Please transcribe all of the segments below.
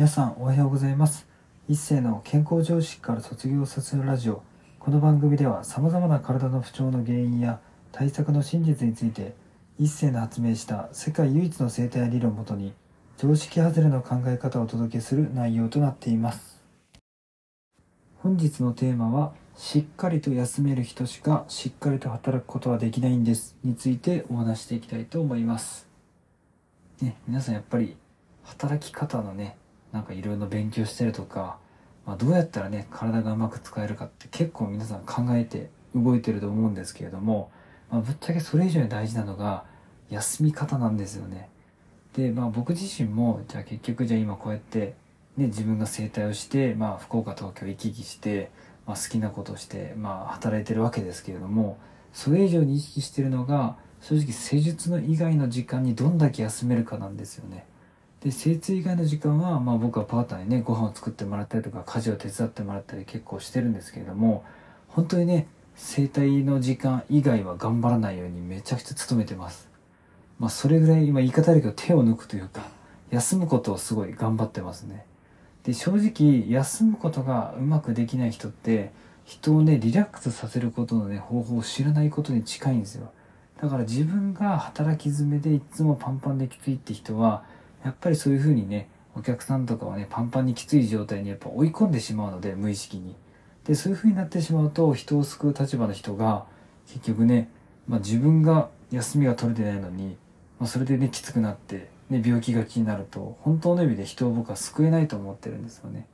皆さんおはようございます。一世の健康常識から卒業させるラジオ。この番組では様々な体の不調の原因や対策の真実について一世の発明した世界唯一の生態理論をもとに常識外れの考え方をお届けする内容となっています。本日のテーマはしっかりと休める人しかしっかりと働くことはできないんですについてお話していきたいと思います。ね、皆さんやっぱり働き方のねなんかいろいろ勉強してるとか、まあ、どうやったらね体がうまく使えるかって結構皆さん考えて動いてると思うんですけれども、まあ、ぶっちゃけそれ以上に大事なのが休み方なんですよね。でまあ僕自身もじゃあ結局じゃあ今こうやってね自分が整体をして、まあ、福岡東京行き来して、まあ、好きなことをして、まあ、働いてるわけですけれどもそれ以上に意識してるのが正直施術の以外の時間にどんだけ休めるかなんですよね。で精通以外の時間は、まあ、僕はパートナーにねご飯を作ってもらったりとか家事を手伝ってもらったり結構してるんですけれども本当にね整体の時間以外は頑張らないようにめちゃくちゃ努めてます。まあそれぐらい今言い方あるけど手を抜くというか休むことをすごい頑張ってますね。で正直休むことがうまくできない人って人をねリラックスさせることのね方法を知らないことに近いんですよ。だから自分が働き詰めでいつもパンパンできついって人はやっぱりそういうふうにねお客さんとかはねパンパンにきつい状態にやっぱ追い込んでしまうので無意識に。でそういうふうになってしまうと人を救う立場の人が結局ね、まあ、自分が休みが取れてないのに、まあ、それでねきつくなって、ね、病気がちになると本当の意味で人を僕は救えないと思ってるんですよね。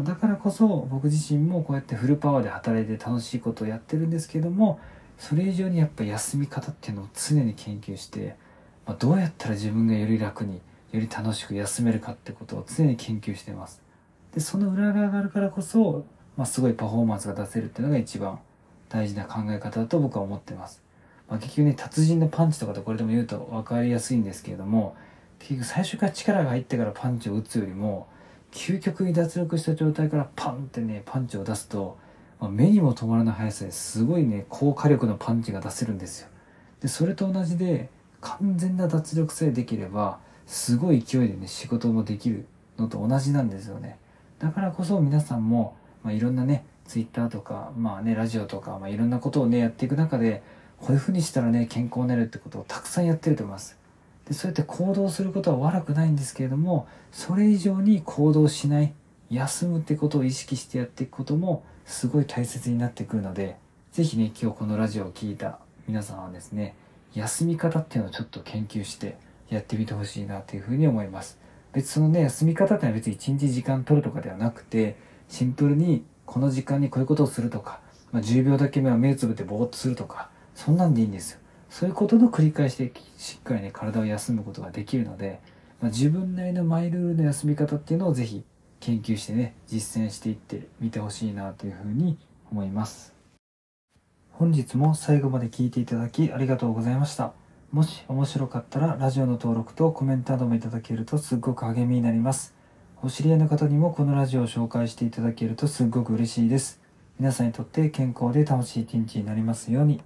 だからこそ僕自身もこうやってフルパワーで働いて楽しいことをやってるんですけどもそれ以上にやっぱ休み方っていうのを常に研究して、まあ、どうやったら自分がより楽により楽しく休めるかってことを常に研究してます。で、その裏側があるからこそ、まあ、すごいパフォーマンスが出せるっていうのが一番大事な考え方だと僕は思ってます。まあ、結局ね、達人のパンチとかでこれでも言うと分かりやすいんですけれども、結局最初から力が入ってからパンチを打つよりも、究極に脱力した状態からパンってね、パンチを出すと、まあ、目にも止まらない速さですごいね、高火力のパンチが出せるんですよ。で、それと同じで、完全な脱力さえできれば、すごい勢いでね、仕事もできるのと同じなんですよね。だからこそ皆さんも、まあ、いろんなね、ツイッターとか、まあね、ラジオとか、まあ、いろんなことをね、やっていく中で、こういうふうにしたらね、健康になるってことをたくさんやってると思います。で、そうやって行動することは悪くないんですけれども、それ以上に行動しない、休むってことを意識してやっていくことも、すごい大切になってくるので、ぜひね、今日このラジオを聴いた皆さんはですね、休み方っていうのをちょっと研究して、やってみてほしいなというふうに思います。別そのね、休み方ってのは別に1日時間取るとかではなくて、シンプルにこの時間にこういうことをするとか、まあ、10秒だけ目は目つぶってぼーっとするとか、そんなんでいいんですよ。そういうことの繰り返しでしっかりね、体を休むことができるので、まあ、自分なりのマイルールの休み方っていうのをぜひ研究してね、実践していってみてほしいなというふうに思います。本日も最後まで聞いていただきありがとうございました。もし面白かったらラジオの登録とコメントなどもいただけるとすっごく励みになります。お知り合いの方にもこのラジオを紹介していただけるとすっごく嬉しいです。皆さんにとって健康で楽しい一日になりますように。